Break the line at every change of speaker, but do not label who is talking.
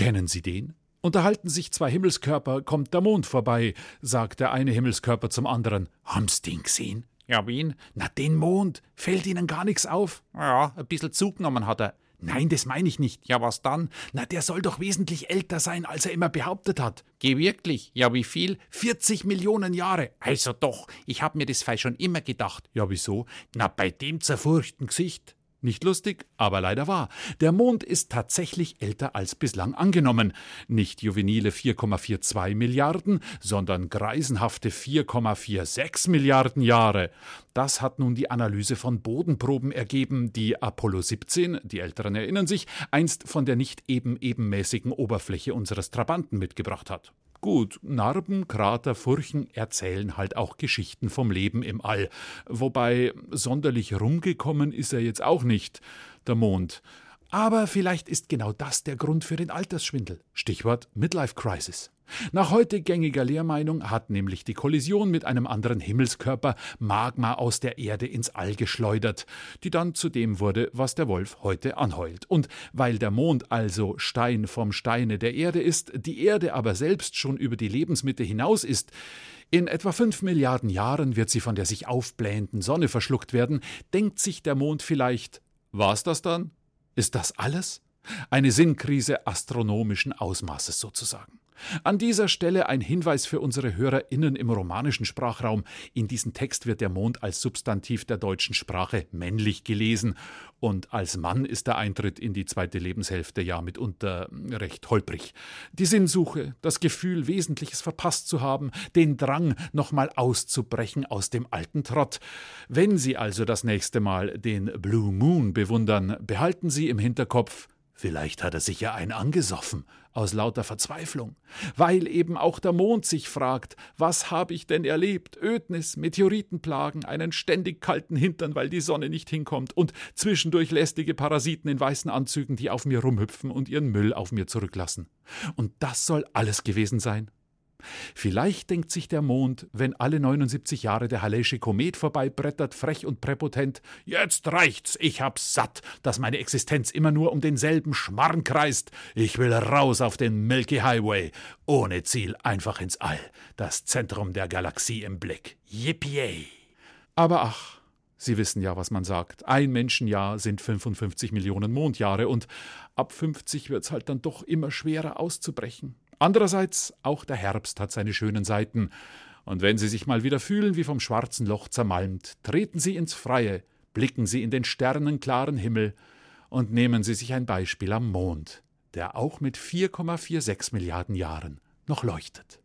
Kennen Sie den? Unterhalten sich zwei Himmelskörper, kommt der Mond vorbei, sagt der eine Himmelskörper zum anderen. Haben's den gesehen?
Ja, wen?
Na, den Mond. Fällt Ihnen gar nichts auf?
Ja, ein bisschen zugenommen hat er.
Nein, das meine ich nicht.
Ja, was dann?
Na, der soll doch wesentlich älter sein, als er immer behauptet hat.
Geh wirklich? Ja, wie viel?
40 Millionen Jahre.
Also doch, ich hab mir das Fall schon immer gedacht.
Ja, wieso? Na, bei dem zerfurchten Gesicht. Nicht lustig, aber leider wahr. Der Mond ist tatsächlich älter als bislang angenommen. Nicht juvenile 4,42 Milliarden, sondern greisenhafte 4,46 Milliarden Jahre. Das hat nun die Analyse von Bodenproben ergeben, die Apollo 17, die Älteren erinnern sich, einst von der nicht eben ebenmäßigen Oberfläche unseres Trabanten mitgebracht hat. Gut, Narben, Krater, Furchen erzählen halt auch Geschichten vom Leben im All. Wobei sonderlich rumgekommen ist er jetzt auch nicht, der Mond. Aber vielleicht ist genau das der Grund für den Altersschwindel. Stichwort Midlife Crisis. Nach heute gängiger Lehrmeinung hat nämlich die Kollision mit einem anderen Himmelskörper Magma aus der Erde ins All geschleudert, die dann zu dem wurde, was der Wolf heute anheult. Und weil der Mond also Stein vom Steine der Erde ist, die Erde aber selbst schon über die Lebensmitte hinaus ist, in etwa fünf Milliarden Jahren wird sie von der sich aufblähenden Sonne verschluckt werden, denkt sich der Mond vielleicht, war's das dann? Ist das alles? Eine Sinnkrise astronomischen Ausmaßes sozusagen. An dieser Stelle ein Hinweis für unsere HörerInnen im romanischen Sprachraum. In diesem Text wird der Mond als Substantiv der deutschen Sprache männlich gelesen. Und als Mann ist der Eintritt in die zweite Lebenshälfte ja mitunter recht holprig. Die Sinnsuche, das Gefühl, Wesentliches verpasst zu haben, den Drang, nochmal auszubrechen aus dem alten Trott. Wenn Sie also das nächste Mal den Blue Moon bewundern, behalten Sie im Hinterkopf, Vielleicht hat er sich ja ein angesoffen, aus lauter Verzweiflung, weil eben auch der Mond sich fragt, was habe ich denn erlebt? Ödnis, Meteoritenplagen, einen ständig kalten Hintern, weil die Sonne nicht hinkommt, und zwischendurch lästige Parasiten in weißen Anzügen, die auf mir rumhüpfen und ihren Müll auf mir zurücklassen. Und das soll alles gewesen sein? Vielleicht denkt sich der Mond, wenn alle 79 Jahre der Hallesche Komet vorbeibrettert, frech und präpotent, jetzt reicht's, ich hab's satt, dass meine Existenz immer nur um denselben Schmarrn kreist. Ich will raus auf den Milky Highway, ohne Ziel einfach ins All, das Zentrum der Galaxie im Blick. Yippie! Aber ach, Sie wissen ja, was man sagt. Ein Menschenjahr sind 55 Millionen Mondjahre und ab 50 wird's halt dann doch immer schwerer auszubrechen. Andererseits, auch der Herbst hat seine schönen Seiten. Und wenn Sie sich mal wieder fühlen wie vom schwarzen Loch zermalmt, treten Sie ins Freie, blicken Sie in den sternenklaren Himmel und nehmen Sie sich ein Beispiel am Mond, der auch mit 4,46 Milliarden Jahren noch leuchtet.